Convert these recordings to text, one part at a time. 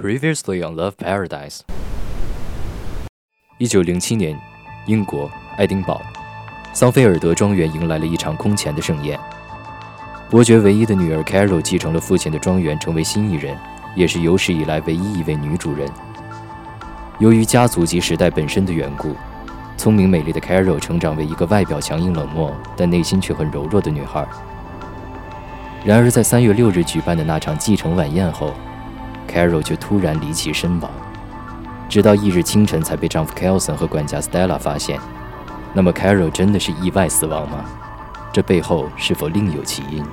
Previously on Love Paradise。一九零七年，英国爱丁堡桑菲尔德庄园迎来了一场空前的盛宴。伯爵唯一的女儿 Carol 继承了父亲的庄园，成为新一人，也是有史以来唯一一位女主人。由于家族及时代本身的缘故，聪明美丽的 Carol 成长为一个外表强硬冷漠，但内心却很柔弱的女孩。然而，在三月六日举办的那场继承晚宴后，Carol 却突然离奇身亡，直到翌日清晨才被丈夫 Kelson 和管家 Stella 发现。那么，Carol 真的是意外死亡吗？这背后是否另有其因？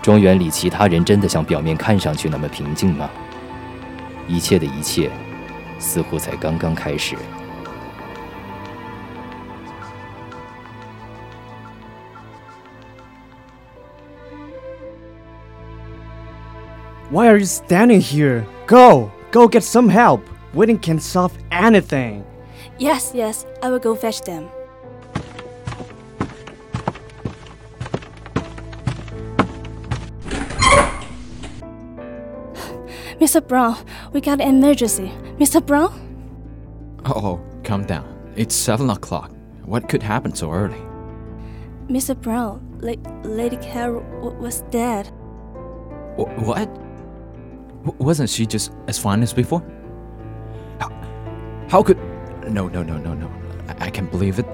庄园里其他人真的像表面看上去那么平静吗？一切的一切，似乎才刚刚开始。Why are you standing here? Go! Go get some help! Waiting can't solve anything. Yes, yes, I will go fetch them. Mr. Brown, we got an emergency. Mr. Brown? Oh, calm down. It's 7 o'clock. What could happen so early? Mr. Brown, La- Lady Carol w- was dead. Wh- what? W- wasn't she just as fine as before? How, how could. No, no, no, no, no. I-, I can't believe it.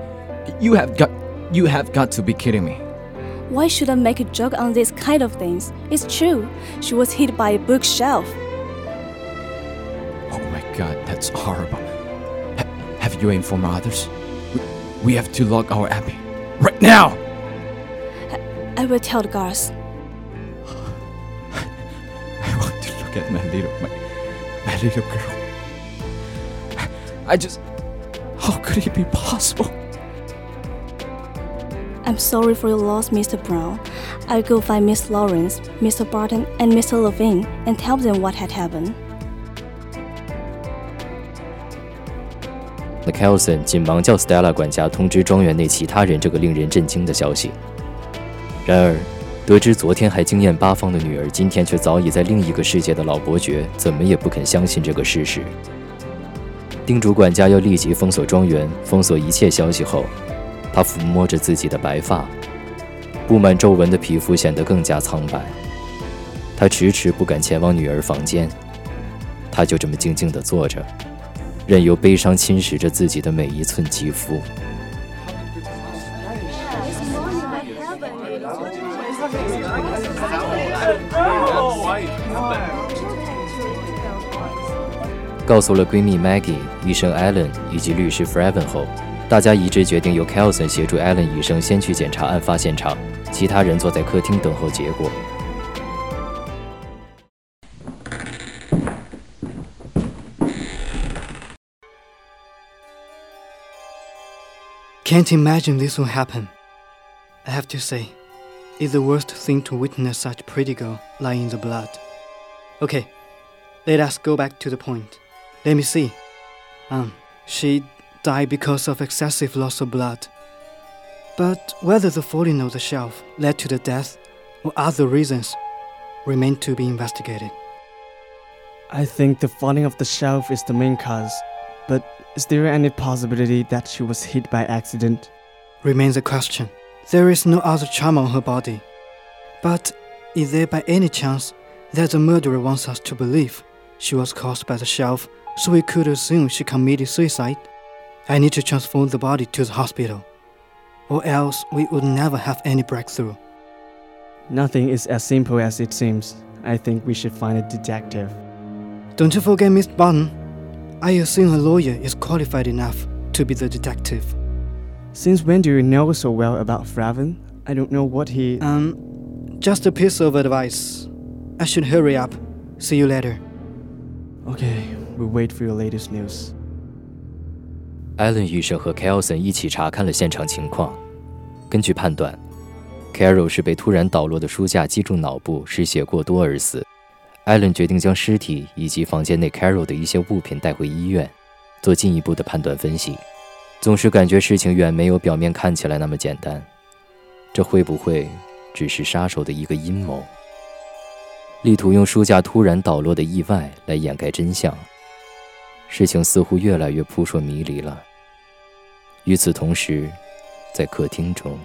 You have got. You have got to be kidding me. Why should I make a joke on these kind of things? It's true. She was hit by a bookshelf. Oh my god, that's horrible. Ha- have you informed others? We, we have to lock our abbey. Right now! I will tell the guards. want to look at my little, my, my little girl. I just. How could it be possible? I'm sorry for your loss, Mr. Brown. I'll go find Miss Lawrence, Mr. Barton, and Mr. Levine and tell them what had happened. 那 Kelson 紧忙叫 Stella 管家通知庄园内其他人这个令人震惊的消息。然而， 得知昨天还惊艳八方的女儿，今天却早已在另一个世界的老伯爵，怎么也不肯相信这个事实。叮嘱管家要立即封锁庄园，封锁一切消息后，他抚摸着自己的白发，布满皱纹的皮肤显得更加苍白。他迟迟不敢前往女儿房间，他就这么静静地坐着。任由悲伤侵蚀着自己的每一寸肌肤。告诉了闺蜜 Maggie、医生 Allen 以及律师 Freven 后，大家一致决定由 Kelson 协助 Allen 医生先去检查案发现场，其他人坐在客厅等候结果。Can't imagine this will happen. I have to say, it's the worst thing to witness such pretty girl lying in the blood. Okay, let us go back to the point. Let me see. Um, she died because of excessive loss of blood. But whether the falling of the shelf led to the death or other reasons remain to be investigated. I think the falling of the shelf is the main cause, but is there any possibility that she was hit by accident? Remains a question. There is no other trauma on her body. But is there by any chance that the murderer wants us to believe she was caused by the shelf so we could assume she committed suicide? I need to transfer the body to the hospital, or else we would never have any breakthrough. Nothing is as simple as it seems. I think we should find a detective. Don't you forget Miss Barton. I assume a lawyer is qualified enough to be the detective. Since when do you know so well about Freven? I don't know what he. Um, just a piece of advice. I should hurry up. See you later. Okay, We wait for your latest news. Allen 医生和 Kelson 一起查看了现场情况。根据判断，Carol 是被突然倒落的书架击中脑部，失血过多而死。Allen 决定将尸体以及房间内 Carol 的一些物品带回医院，做进一步的判断分析。总是感觉事情远没有表面看起来那么简单，这会不会只是杀手的一个阴谋？力图用书架突然倒落的意外来掩盖真相。事情似乎越来越扑朔迷离了。与此同时，在客厅中。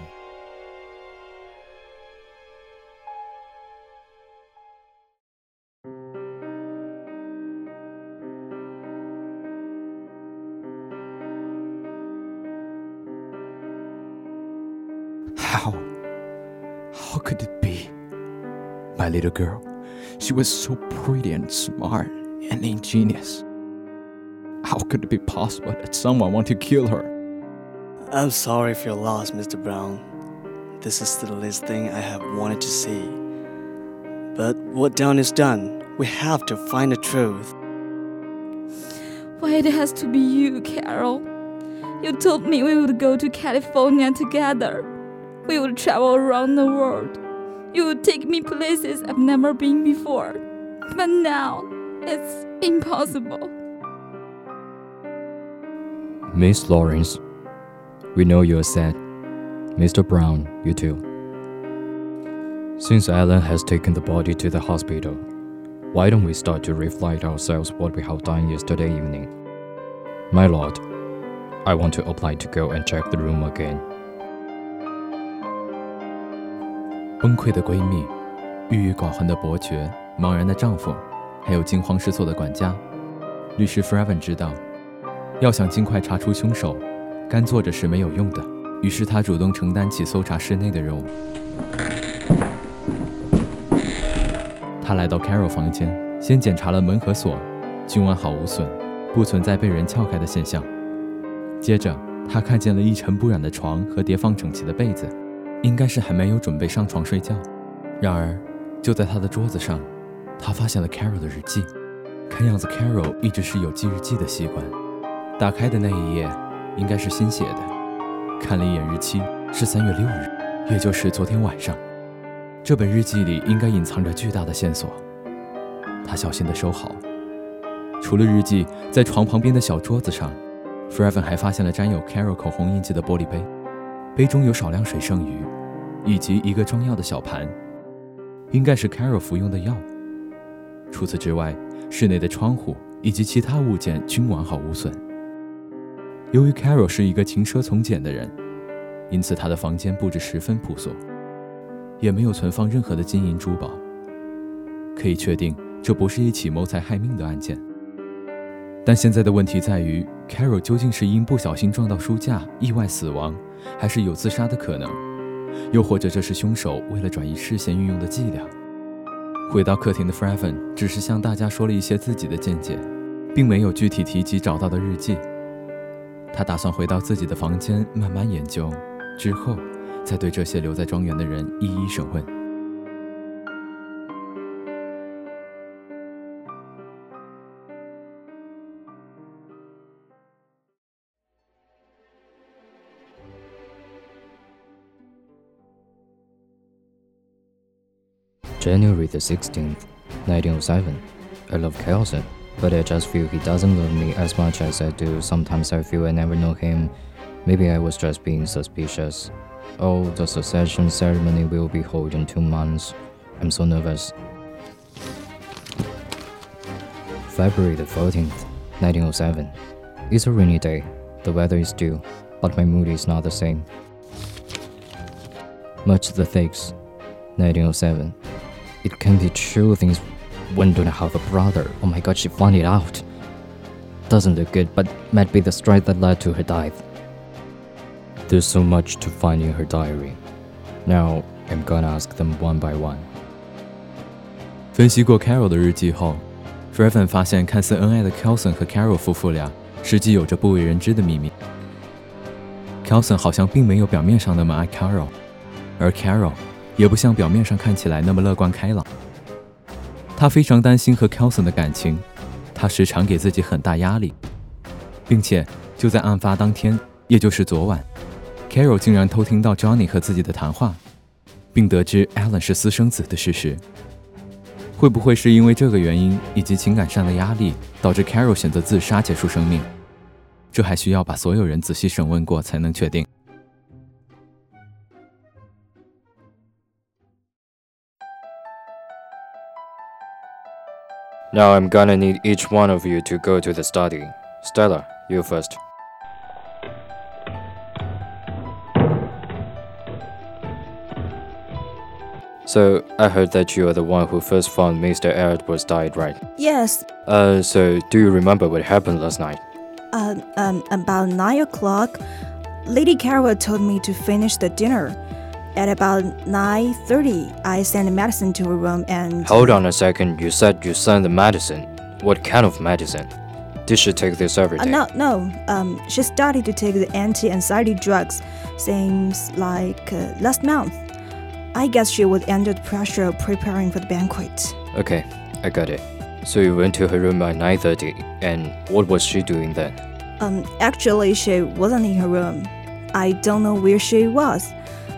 How? How could it be? My little girl. She was so pretty and smart and ingenious. How could it be possible that someone want to kill her? I'm sorry for your loss, Mr. Brown. This is the least thing I have wanted to see. But what done is done. We have to find the truth. Why it has to be you, Carol? You told me we would go to California together. We would travel around the world. You would take me places I've never been before. But now, it's impossible. Miss Lawrence, we know you're sad. Mr. Brown, you too. Since Alan has taken the body to the hospital, why don't we start to reflect ourselves what we have done yesterday evening? My lord, I want to apply to go and check the room again. 崩溃的闺蜜，郁郁寡欢的伯爵，茫然的丈夫，还有惊慌失措的管家。律师 Freven 知道， 要想尽快查出凶手，干坐着是没有用的。于是他主动承担起搜查室内的任务。他来到 Carol 房间，先检查了门和锁，均完好无损，不存在被人撬开的现象。接着，他看见了一尘不染的床和叠放整齐的被子，应该是还没有准备上床睡觉。然而，就在他的桌子上，他发现了 Carol 的日记。看样子，Carol 一直是有记日记的习惯。打开的那一页，应该是新写的。看了一眼日期，是三月六日，也就是昨天晚上。这本日记里应该隐藏着巨大的线索。他小心地收好。除了日记，在床旁边的小桌子上 f r e v e n 还发现了沾有 Carol 口红印记的玻璃杯，杯中有少量水剩余，以及一个装药的小盘，应该是 Carol 服用的药。除此之外，室内的窗户以及其他物件均完好无损。由于 Carol 是一个轻奢从简的人，因此她的房间布置十分朴素，也没有存放任何的金银珠宝。可以确定，这不是一起谋财害命的案件。但现在的问题在于，Carol 究竟是因不小心撞到书架意外死亡，还是有自杀的可能？又或者这是凶手为了转移视线运用的伎俩？回到客厅的 f r e v e n 只是向大家说了一些自己的见解，并没有具体提及找到的日记。他打算回到自己的房间慢慢研究，之后再对这些留在庄园的人一一审问。January the 16th, 1907. I love Kelson, but I just feel he doesn't love me as much as I do. Sometimes I feel I never know him. Maybe I was just being suspicious. Oh, the succession ceremony will be held in two months. I'm so nervous. February the 14th, 1907. It's a rainy day. The weather is due, but my mood is not the same. Much the thanks, 1907. It can be true things when don't have a brother. Oh my god, she found it out. Doesn't look good, but might be the strike that led to her death. There's so much to find in her diary. Now, I'm gonna ask them one by one. 分析过 Carol 的日记后 f r e v e n 发现看似恩爱的 Kelson 和 Carol 夫妇俩实际有着不为人知的秘密。Kelson 好像并没有表面上那么爱 Carol，而 Carol 也不像表面上看起来那么乐观开朗。 他非常担心和 Kelson 的感情，他时常给自己很大压力，并且就在案发当天，也就是昨晚，Carol 竟然偷听到 Johnny 和自己的谈话，并得知 Alan 是私生子的事实。会不会是因为这个原因以及情感上的压力，导致 Carol 选择自杀结束生命？这还需要把所有人仔细审问过才能确定。Now I'm gonna need each one of you to go to the study. Stella, you first. So, I heard that you are the one who first found Mr. Edwards died, right? Yes, Uh, so do you remember what happened last night? uh, um, about 9 o'clock, Lady Carol told me to finish the dinner. At about 9.30, I sent medicine to her room and... Hold on a second, you said you sent the medicine. What kind of medicine? Did she take this every Uh, no, no. Um, she started to take the anti-anxiety drugs, seems like uh, last month. I guess she was under the pressure of preparing for the banquet. Okay, I got it. So you went to her room at 9.30, and what was she doing then? Um, actually, she wasn't in her room. I don't know where she was,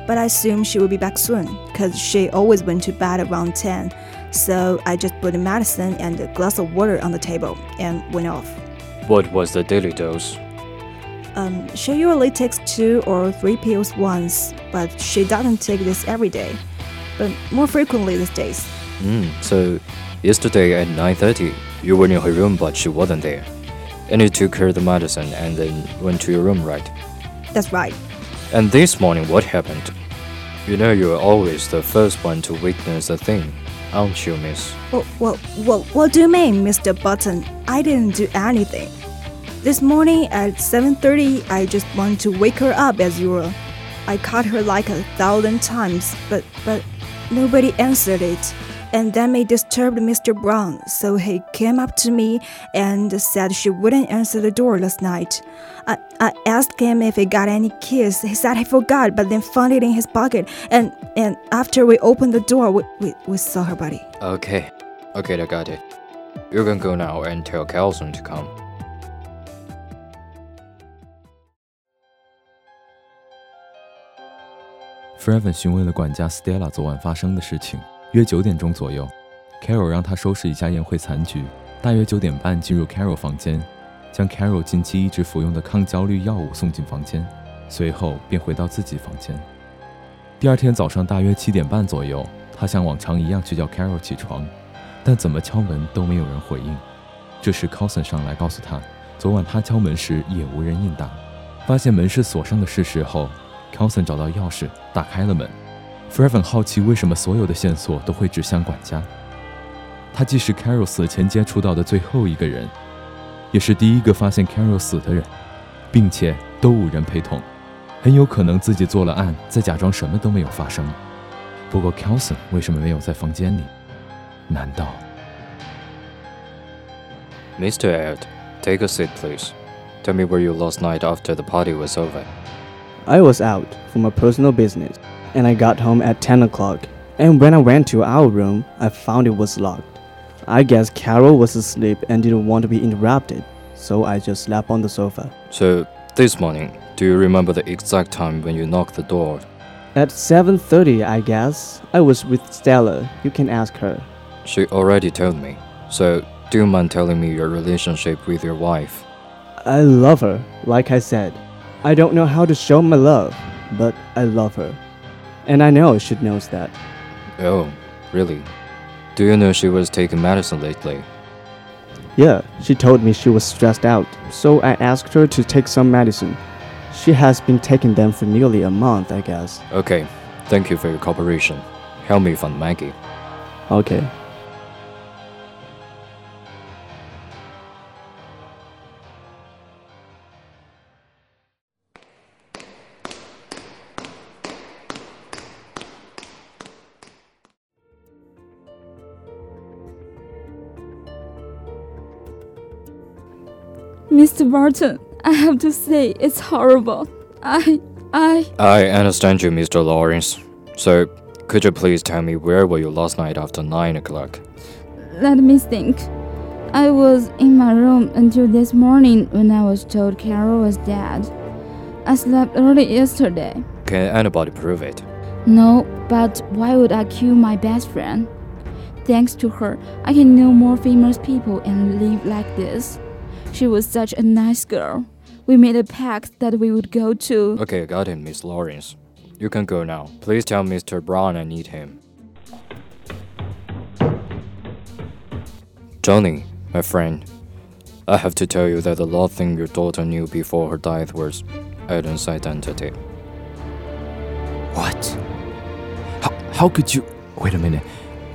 but I assume she will be back soon, because she always went to bed around 10. So I just put the medicine and a glass of water on the table and went off. What was the daily dose? Um, she usually takes two or three pills once, but she doesn't take this every day, but more frequently these days. Hmm, so yesterday at 9.30, you were in her room but she wasn't there. And you took her the medicine and then went to your room, right? That's right. And this morning, what happened? You know you're always the first one to witness a thing, aren't you, miss? Well, well, well, what do you mean, Mr. Barton? I didn't do anything. This morning at 7:30, I just wanted to wake her up as usual. I called her like a thousand times, but but nobody answered it And then it disturbed Mr. Brown, so he came up to me and said she wouldn't answer the door last night. I, I asked him if he got any keys. He said he forgot, but then found it in his pocket. And and after we opened the door, we, we, we saw her body. Okay, okay, I got it. You can go now and tell Carlson to come. 弗莱文询问了管家 Stella 昨晚发生的事情。 约九点钟左右，Carol 让他收拾一下宴会残局。大约九点半进入 Carol 房间，将 Carol 近期一直服用的抗焦虑药物送进房间，随后便回到自己房间。第二天早上大约七点半左右，他像往常一样去叫 Carol 起床，但怎么敲门都没有人回应。这时 Cousin 上来告诉他，昨晚他敲门时也无人应答。发现门是锁上的事实后 Cousin 找到钥匙打开了门。F r e v e n 好奇为什么所有的线索都会指向管家。他既是 Carol 死前接触到的最后一个人，也是第一个发现 Carol 死的人，并且都无人陪同，很有可能自己做了案，再假装什么都没有发生。不过 Cousin 为什么没有在房间里？难道 Mr. Ed, take a seat, please. Tell me where you last night after the party was over. I was out for my personal business, and I got home at 10 o'clock. And when I went to our room, I found it was locked. I guess Carol was asleep and didn't want to be interrupted, so I just slept on the sofa. So, this morning, do you remember the exact time when you knocked the door? At 7:30, I guess, I was with Stella. You can ask her. She already told me. So, do you mind telling me your relationship with your wife? I love her, like I said. I don't know how to show my love, but I love her. And I know she knows that. Oh, really? Do you know she was taking medicine lately? Yeah, she told me she was stressed out, so I asked her to take some medicine. She has been taking them for nearly a month, I guess. Okay, thank you for your cooperation. Help me find Maggie. Okay. Mr. Barton, I have to say it's horrible. I I I understand you, Mr. Lawrence. So, could you please tell me where were you last night after 9 o'clock? let me think. I was in my room until this morning when I was told Carol was dead. I slept early yesterday. Can anybody prove it? No, but why would I kill my best friend? Thanks to her, I can know more famous people and live like this. She was such a nice girl. We made a pact that we would go to. Okay, got him, Miss Lawrence. You can go now. Please tell Mr. Brown I need him. Johnny, my friend, I have to tell you that the last thing your daughter knew before her death was Alan's identity. What? How, how could you. Wait a minute.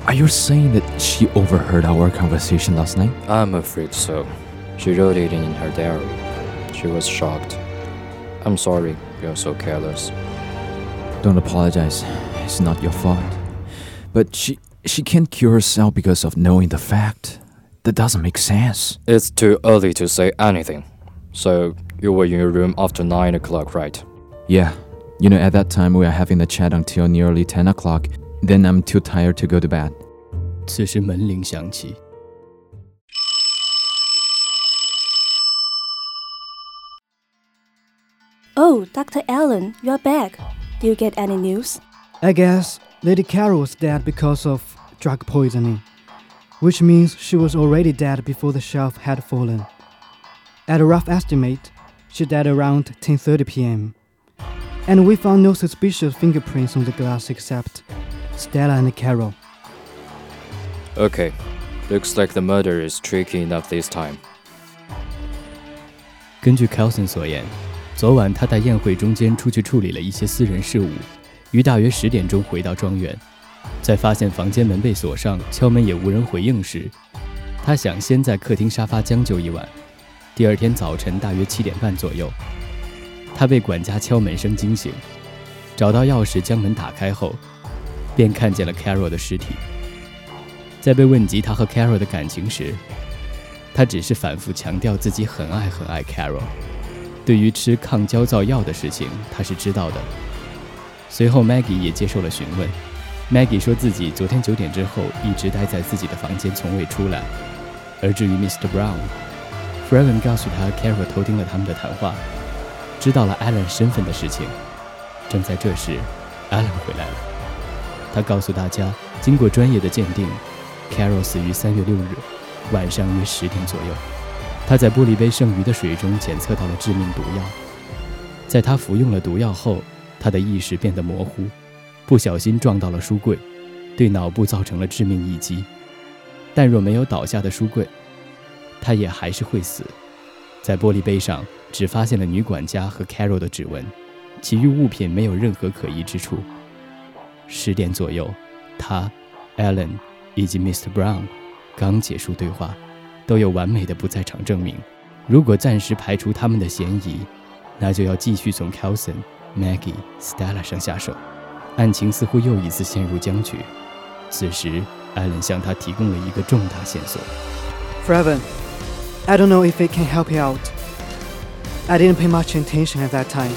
Are you saying that she overheard our conversation last night? I'm afraid so. She wrote it in her diary. She was shocked. I'm sorry you're so careless. Don't apologize. It's not your fault. But she she can't cure herself because of knowing the fact. That doesn't make sense. It's too early to say anything. So, you were in your room after 9 o'clock, right? Yeah. You know, at that time we are having the chat until nearly 10 o'clock. Then I'm too tired to go to bed. 此时门铃响起， Oh, Dr. Allen, you're back. Do you get any news? I guess Lady Carol was dead because of drug poisoning, which means she was already dead before the shelf had fallen. At a rough estimate, she died around 10:30 p.m. And we found no suspicious fingerprints on the glass except Stella and Carol. Okay. Looks like the murder is tricky enough this time. 根据 Kelson 所言， 昨晚他在宴会中间出去处理了一些私人事务，于大约十点钟回到庄园。在发现房间门被锁上，敲门也无人回应时，他想先在客厅沙发将就一晚。第二天早晨大约七点半左右，他被管家敲门声惊醒，找到钥匙将门打开后，便看见了 Carol 的尸体。在被问及他和 Carol 的感情时，他只是反复强调自己很爱很爱 Carol。对于吃抗焦躁药的事情，他是知道的。随后，Maggie 也接受了询问。Maggie 说自己昨天九点之后一直待在自己的房间，从未出来。而至于 Mr. Brown，f r e v e n 告诉他 Carol 偷听了他们的谈话，知道了 Alan 身份的事情。正在这时，Alan 回来了。他告诉大家，经过专业的鉴定，Carol 死于三月六日晚上约十点左右。他在玻璃杯剩余的水中检测到了致命毒药。在他服用了毒药后，他的意识变得模糊，不小心撞到了书柜，对脑部造成了致命一击。但若没有倒下的书柜，他也还是会死。在玻璃杯上只发现了女管家和 Carol 的指纹，其余物品没有任何可疑之处。十点左右，他、Alan 以及 Mr. Brown 刚结束对话。都有完美的不在场证明。如果暂时排除他们的嫌疑，那就要继续从 Kelson、Maggie、Stella 上下手。案情似乎又一次陷入僵局。此时，艾伦向他提供了一个重大线索。 Freven, I don't know if it can help you out. I didn't pay much attention at that time,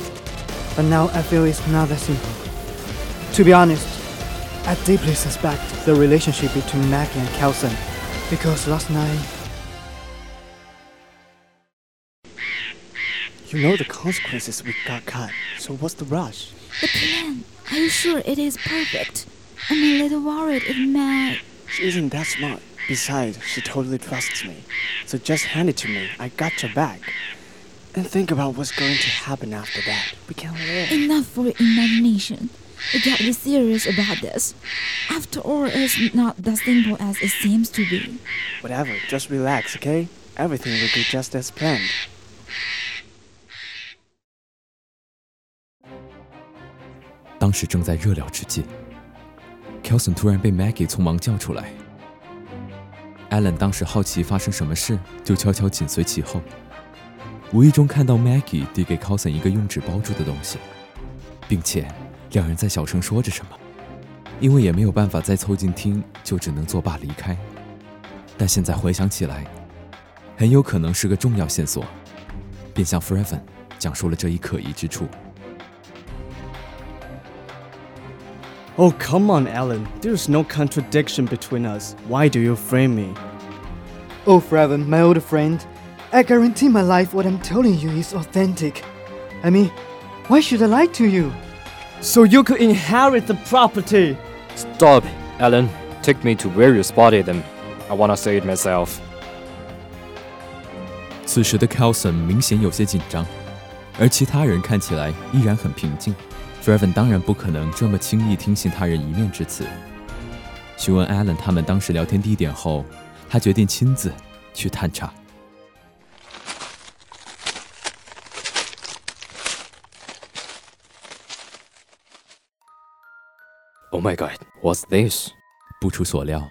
but now I feel it's not that simple. To be honest, I deeply suspect the relationship between Maggie and Kelson, because last night You know the consequences we got cut, so what's the rush? The plan. Are you sure it is perfect? I'm a little worried it might. She isn't that smart. Besides, she totally trusts me. So just hand it to me. I got your back. And think about what's going to happen after that. We can live. Enough for imagination. We gotta be serious about this. After all, it's not that simple as it seems to be. Whatever, just relax, okay? Everything will be just as planned. 当时正在热聊之际，Kelson 突然被 Maggie 匆忙叫出来。Alan 当时好奇发生什么事，就悄悄紧随其后，无意中看到 Maggie 递给 Kelson 一个用纸包住的东西，并且两人在小声说着什么。因为也没有办法再凑近听，就只能作罢离开。但现在回想起来，很有可能是个重要线索，便向 Freven 讲述了这一可疑之处。Oh, come on, Alan. There's no contradiction between us. Why do you frame me? Oh, Freven, my old friend, I guarantee my life what I'm telling you is authentic. I mean, why should I lie to you? So you could inherit the property. Stop, Alan. Take me to where you spotted them. I wanna see it myself. 此时的 Kelson 明显有些紧张，而其他人看起来依然很平静。 Freven 当然不可能这么轻易听信他人一面之词。询问 Allen 他们当时聊天地点后，他决定亲自去探查。Oh my god, what's this? 不出所料，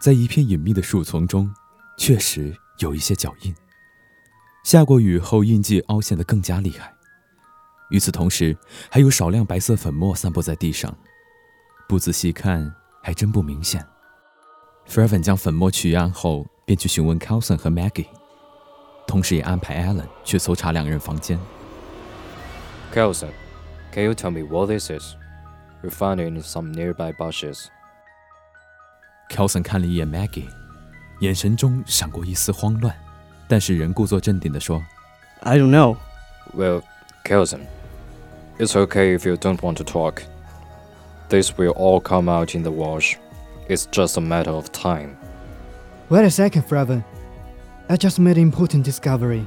在一片隐秘的树丛中，确实有一些脚印。下过雨后，印记凹陷得更加厉害。与此同时，还有少量白色粉末散布在地上，不仔细看还真不明显。Fervin 将粉末取样后，便去询问 Carlson 和 Maggie，同时也安排 Alan 去搜查两人房间。Carlson, can you tell me what this is? We found it in some nearby bushes. Carlson 看了一眼 Maggie，眼神中闪过一丝慌乱，但是仍故作镇定地说 I don't know. Well, Carlson, It's okay if you don't want to talk. This will all come out in the wash. It's just a matter of time. Wait a second, Freven. I just made an important discovery.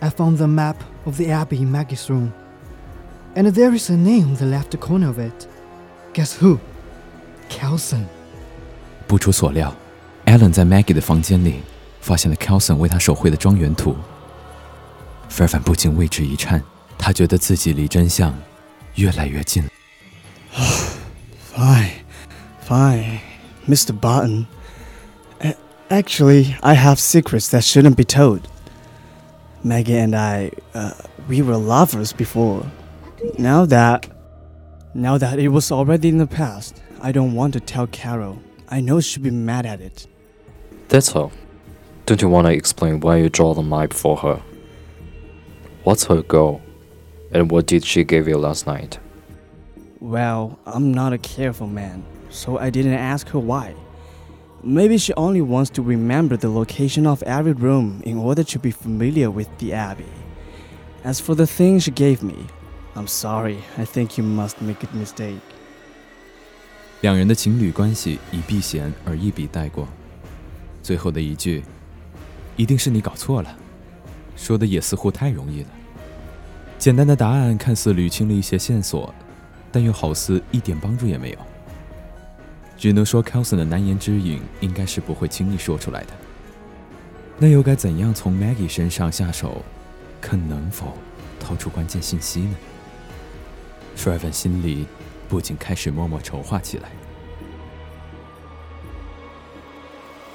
I found the map of the abbey in Maggie's room. And there is a name in the left corner of it. Guess who? Kelson. 在 Maggie 的房间里发现了 Kelson 不禁为之一颤。他觉得自己离真相越来越近了。 Fine, fine, Mr. Barton. A- Actually, I have secrets that shouldn't be told. Maggie and I, uh, we were lovers before. Now that, now that it was already in the past, I don't want to tell Carol. I know she'll be mad at it. That's all. Don't you want to explain why you draw the map for her? What's her goal? And what did she give you last night? Well, I'm not a careful man, so I didn't ask her why. Maybe she only wants to remember the location of every room in order to be familiar with the Abbey. As for the thing she gave me, I'm sorry, I think you must make a mistake. 两人的情侣关系以避嫌而一笔带过。最后的一句“一定是你搞错了”，说的也似乎太容易了。 简单的答案看似捋清了一些线索，但又好似一点帮助也没有。只能说 Kelson 的难言之隐应该是不会轻易说出来的。那又该怎样从 Maggie 身上下手，看能否透出关键信息呢 s h r e v e n 心里不禁开始默默筹划起来。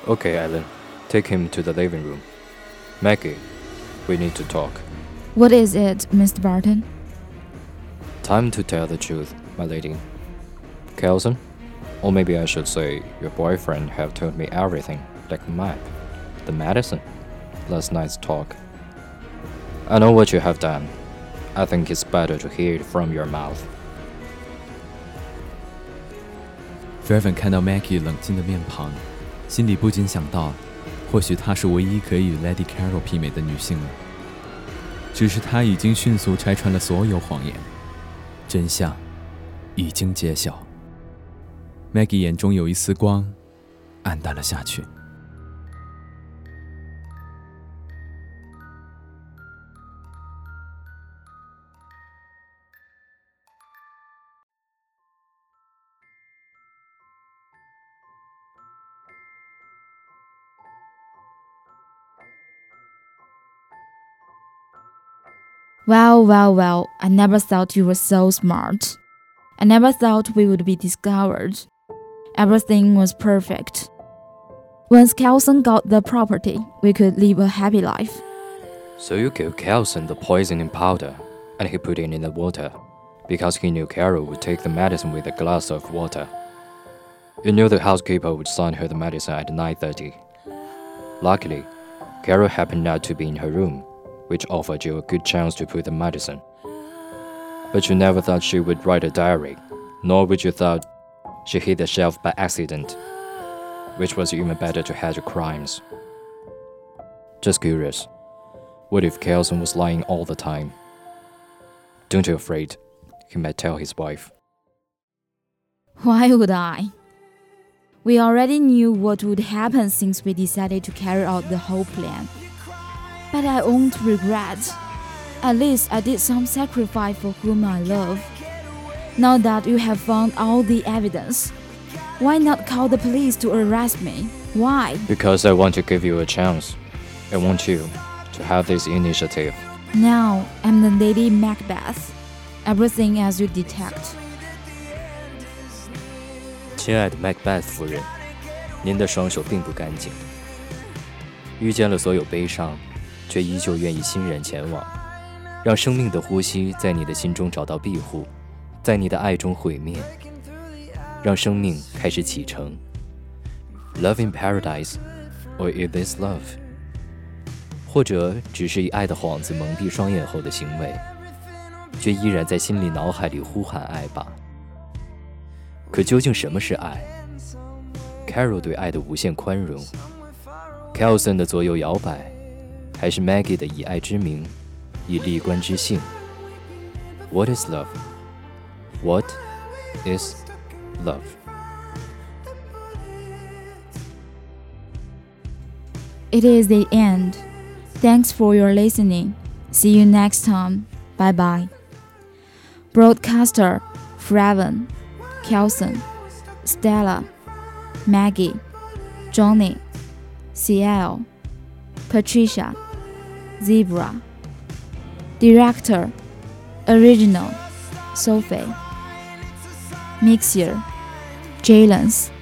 Okay, Alan. Take him to the living room. Maggie, we need to talk. What is it, Mr. Barton? Time to tell the truth, my lady. Kelson, or maybe I should say your boyfriend, have told me everything, like map, the medicine, last night's talk. I know what you have done. I think it's better to hear it from your mouth. Freven 看到 Maggie 冷静的面庞，心里不禁想到，或许她是唯一可以与 Lady Carol 媲美的女性了。只是他已经迅速拆穿了所有谎言，真相已经揭晓。Maggie 眼中有一丝光，暗淡了下去。Well, well, well, I never thought you were so smart. I never thought we would be discovered. Everything was perfect. Once Kelson got the property, we could live a happy life. So you gave Kelson the poisoning powder, and he put it in the water, because he knew Carol would take the medicine with a glass of water. You knew the housekeeper would sign her the medicine at 9.30. Luckily, Carol happened not to be in her room, which offered you a good chance to put the medicine. But you never thought she would write a diary, nor would you thought she hit the shelf by accident, which was even better to hide your crimes. Just curious, what if Kelson was lying all the time? Don't you afraid he might tell his wife? Why would I? We already knew what would happen since we decided to carry out the whole plan But I won't regret. At least I did some sacrifice for whom I love. Now that you have found all the evidence, why not call the police to arrest me? Why? Because I want to give you a chance. I want you to have this initiative. Now I'm the Lady Macbeth. Everything as you detect. 亲爱的 Macbeth 夫人，您的双手并不干净。遇见了所有悲伤， 却依旧愿意欣然前往，让生命的呼吸在你的心中找到庇护，在你的爱中毁灭，让生命开始启程。Love in paradise, or is this love？或者只是以爱的幌子蒙蔽双眼后的行为，却依然在心里脑海里呼喊爱吧。可究竟什么是爱？Carol 对爱的无限宽容，Kelson 的左右摇摆，还是 Maggie 的以爱之名，以立观之性。What is love? What is love?？It is the end. Thanks for your listening. See you next time. Bye bye. Broadcaster Freven, Kelson, Stella, Maggie, Johnny, CL, Patricia. Zebra. Director Original Sophie. Mixer Jaylens.